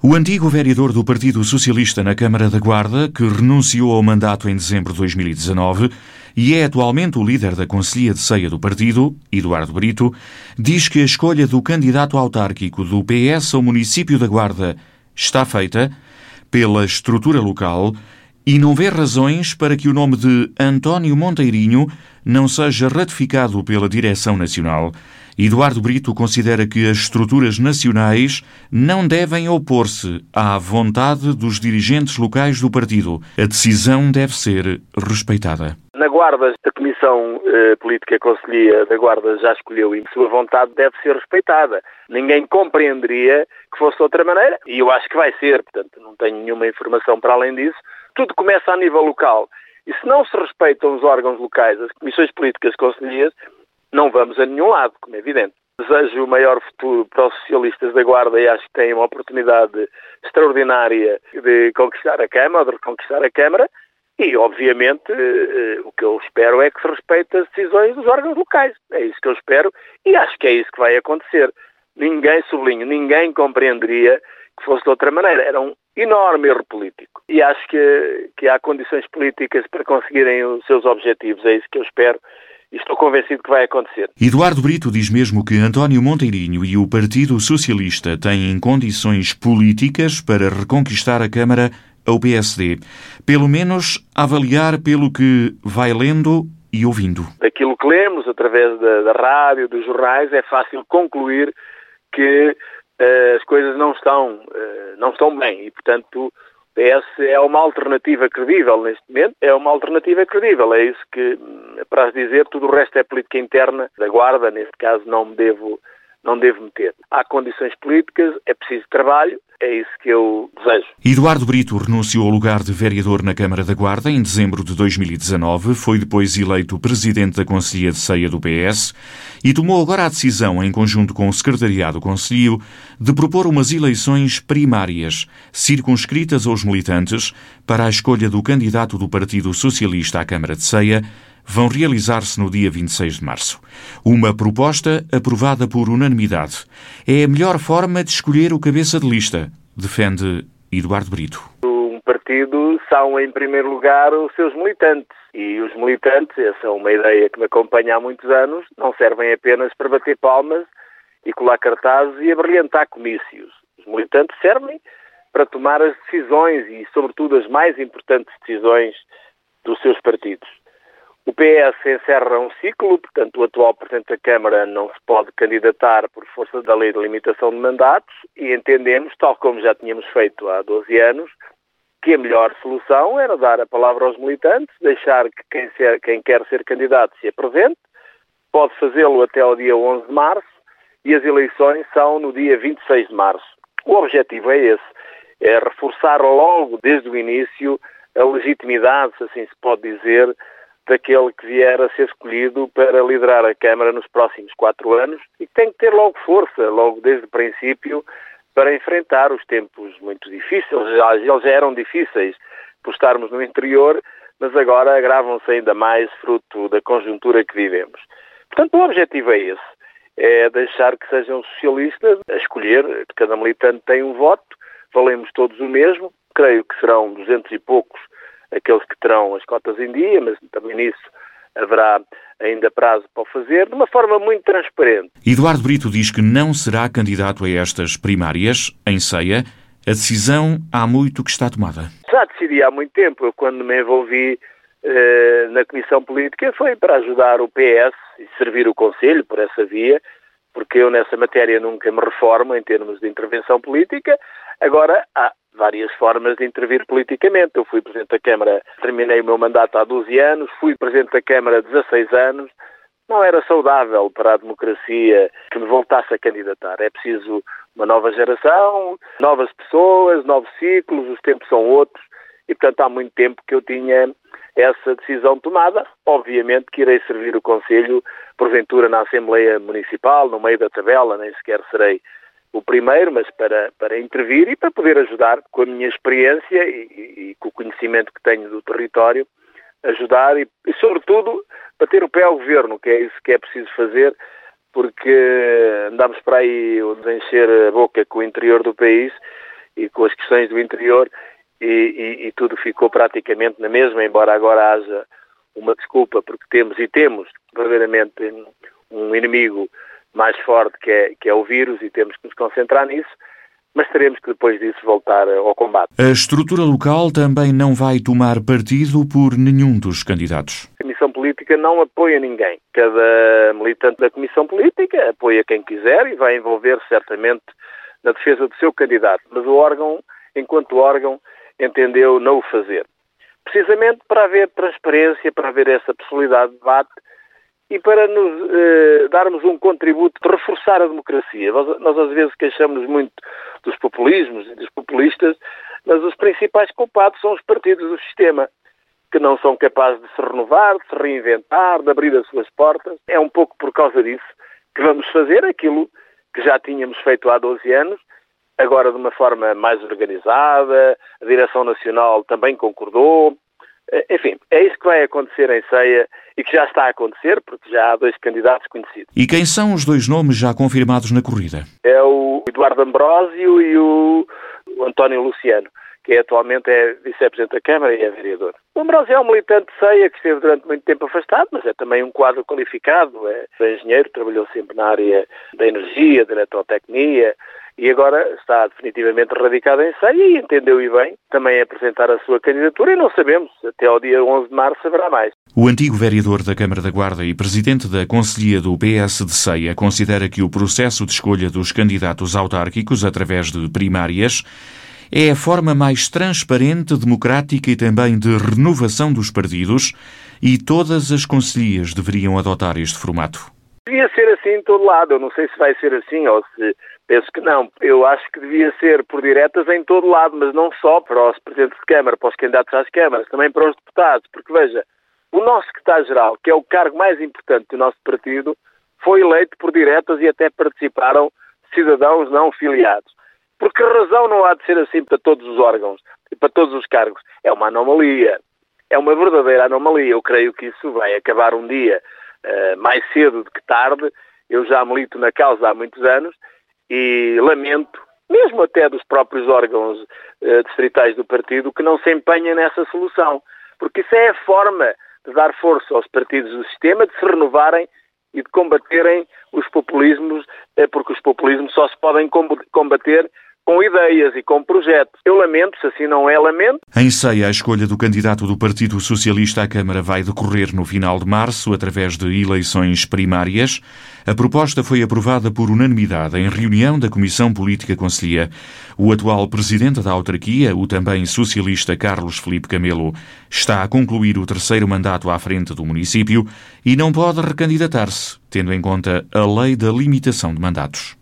O antigo vereador do Partido Socialista na Câmara da Guarda, que renunciou ao mandato em dezembro de 2019 e é atualmente o líder da Conselhia de Ceia do partido, Eduardo Brito, diz que a escolha do candidato autárquico do PS ao município da Guarda está feita pela estrutura local e não vê razões para que o nome de António Monteirinho não seja ratificado pela direção nacional Eduardo Brito considera que as estruturas nacionais não devem opor-se à vontade dos dirigentes locais do partido. A decisão deve ser respeitada. Na Guarda, a Comissão eh, Política Conselhia da Guarda já escolheu e sua vontade deve ser respeitada. Ninguém compreenderia que fosse de outra maneira e eu acho que vai ser, portanto não tenho nenhuma informação para além disso. Tudo começa a nível local e se não se respeitam os órgãos locais, as comissões políticas conselhias, não vamos a nenhum lado, como é evidente. Desejo o maior futuro para os socialistas da Guarda e acho que têm uma oportunidade extraordinária de conquistar a Câmara, de reconquistar a Câmara, e, obviamente, eh, o que eu espero é que se respeite as decisões dos órgãos locais. É isso que eu espero e acho que é isso que vai acontecer. Ninguém, sublinho, ninguém compreenderia que fosse de outra maneira. Era um enorme erro político. E acho que, que há condições políticas para conseguirem os seus objetivos. É isso que eu espero e estou convencido que vai acontecer. Eduardo Brito diz mesmo que António Monteirinho e o Partido Socialista têm condições políticas para reconquistar a Câmara ao PSD. Pelo menos avaliar pelo que vai lendo e ouvindo. Daquilo que lemos através da, da rádio, dos jornais, é fácil concluir que as coisas não estão, uh, não estão bem. E, portanto, PS é uma alternativa credível neste momento, é uma alternativa credível, é isso que, para dizer, tudo o resto é política interna da Guarda, neste caso não me devo, não devo meter. Há condições políticas, é preciso trabalho, é isso que eu desejo. Eduardo Brito renunciou ao lugar de vereador na Câmara da Guarda em dezembro de 2019, foi depois eleito presidente da Conselhia de Ceia do PS e tomou agora a decisão, em conjunto com o Secretariado do Conselho, de propor umas eleições primárias, circunscritas aos militantes, para a escolha do candidato do Partido Socialista à Câmara de Ceia, vão realizar-se no dia 26 de março. Uma proposta aprovada por unanimidade. É a melhor forma de escolher o cabeça de lista, defende Eduardo Brito. Um partido são, em primeiro lugar, os seus militantes. E os militantes, essa é uma ideia que me acompanha há muitos anos, não servem apenas para bater palmas e colar cartazes e abrilhantar comícios. Os militantes servem para tomar as decisões e, sobretudo, as mais importantes decisões dos seus partidos. O PS encerra um ciclo, portanto, o atual Presidente da Câmara não se pode candidatar por força da lei de limitação de mandatos e entendemos, tal como já tínhamos feito há 12 anos, que a melhor solução era dar a palavra aos militantes, deixar que quem, ser, quem quer ser candidato se apresente, pode fazê-lo até ao dia 11 de março e as eleições são no dia 26 de março. O objetivo é esse, é reforçar logo desde o início a legitimidade, se assim se pode dizer, daquele que vier a ser escolhido para liderar a Câmara nos próximos quatro anos e que tem que ter logo força, logo desde o princípio, para enfrentar os tempos muito difíceis. Eles já eram difíceis por estarmos no interior, mas agora agravam-se ainda mais fruto da conjuntura que vivemos. Portanto, o objetivo é esse, é deixar que sejam socialistas a escolher, cada militante tem um voto, valemos todos o mesmo, creio que serão duzentos e poucos aqueles que terão as cotas em dia, mas também nisso haverá ainda prazo para o fazer, de uma forma muito transparente. Eduardo Brito diz que não será candidato a estas primárias, em ceia. A decisão há muito que está tomada. Já decidi há muito tempo. Eu, quando me envolvi eh, na Comissão Política, foi para ajudar o PS e servir o Conselho por essa via, porque eu nessa matéria nunca me reformo em termos de intervenção política. Agora, há várias formas de intervir politicamente. Eu fui Presidente da Câmara, terminei o meu mandato há 12 anos, fui Presidente da Câmara há 16 anos. Não era saudável para a democracia que me voltasse a candidatar. É preciso uma nova geração, novas pessoas, novos ciclos, os tempos são outros e, portanto, há muito tempo que eu tinha essa decisão tomada. Obviamente que irei servir o Conselho, porventura, na Assembleia Municipal, no meio da tabela, nem sequer serei o primeiro, mas para, para intervir e para poder ajudar com a minha experiência e, e, e com o conhecimento que tenho do território, ajudar e, e, sobretudo, bater o pé ao governo, que é isso que é preciso fazer, porque andamos para aí a encher a boca com o interior do país e com as questões do interior e, e tudo ficou praticamente na mesma, embora agora haja uma desculpa, porque temos e temos verdadeiramente um inimigo mais forte que é, que é o vírus e temos que nos concentrar nisso, mas teremos que depois disso voltar ao combate. A estrutura local também não vai tomar partido por nenhum dos candidatos. A Comissão Política não apoia ninguém. Cada militante da Comissão Política apoia quem quiser e vai envolver certamente na defesa do seu candidato, mas o órgão, enquanto órgão, entendeu não o fazer. Precisamente para haver transparência, para haver essa possibilidade de debate e para nos eh, darmos um contributo de reforçar a democracia. Nós, nós, às vezes queixamos muito dos populismos e dos populistas, mas os principais culpados são os partidos do sistema, que não são capazes de se renovar, de se reinventar, de abrir as suas portas. É um pouco por causa disso que vamos fazer aquilo que já tínhamos feito há 12 anos, agora de uma forma mais organizada, a Direção Nacional também concordou, enfim, é isso que vai acontecer em Ceia e que já está a acontecer, porque já há dois candidatos conhecidos. E quem são os dois nomes já confirmados na corrida? É o Eduardo Ambrósio e o, António Luciano, que atualmente é vice-presidente da Câmara e é vereador. O Ambrósio é um militante de Ceia que esteve durante muito tempo afastado, mas é também um quadro qualificado, é engenheiro, trabalhou sempre na área da energia, da eletrotecnia, e agora está definitivamente radicado em Ceia e entendeu e bem também apresentar a sua candidatura e não sabemos, até ao dia 11 de março haverá mais. O antigo vereador da Câmara da Guarda e presidente da Conselhia do PS de Ceia considera que o processo de escolha dos candidatos autárquicos através de primárias é a forma mais transparente, democrática e também de renovação dos partidos e todas as conselhias deveriam adotar este formato. Devia ser assim em todo lado. Eu não sei se vai ser assim ou se Penso que não. Eu acho que devia ser por diretas em todo lado, mas não só para os presidentes de Câmara, para os candidatos às câmaras, também para os deputados. Porque, veja, o nosso secretário-geral, que é o cargo mais importante do nosso partido, foi eleito por diretas e até participaram cidadãos não filiados. Por que razão não há de ser assim para todos os órgãos e para todos os cargos? É uma anomalia. É uma verdadeira anomalia. Eu creio que isso vai acabar um dia mais cedo do que tarde. Eu já milito na causa há muitos anos e lamento, mesmo até dos próprios órgãos uh, distritais do partido, que não se empenhem nessa solução. Porque isso é a forma de dar força aos partidos do sistema, de se renovarem e de combaterem os populismos, uh, porque os populismos só se podem combater com ideias e com projetos. Eu lamento, se assim não é, lamento. Em Ceia, a escolha do candidato do Partido Socialista à Câmara vai decorrer no final de março, através de eleições primárias. A proposta foi aprovada por unanimidade em reunião da Comissão Política Conselhia. O atual presidente da autarquia, o também socialista Carlos Felipe Camelo, está a concluir o terceiro mandato à frente do município e não pode recandidatar-se, tendo em conta a lei da limitação de mandatos.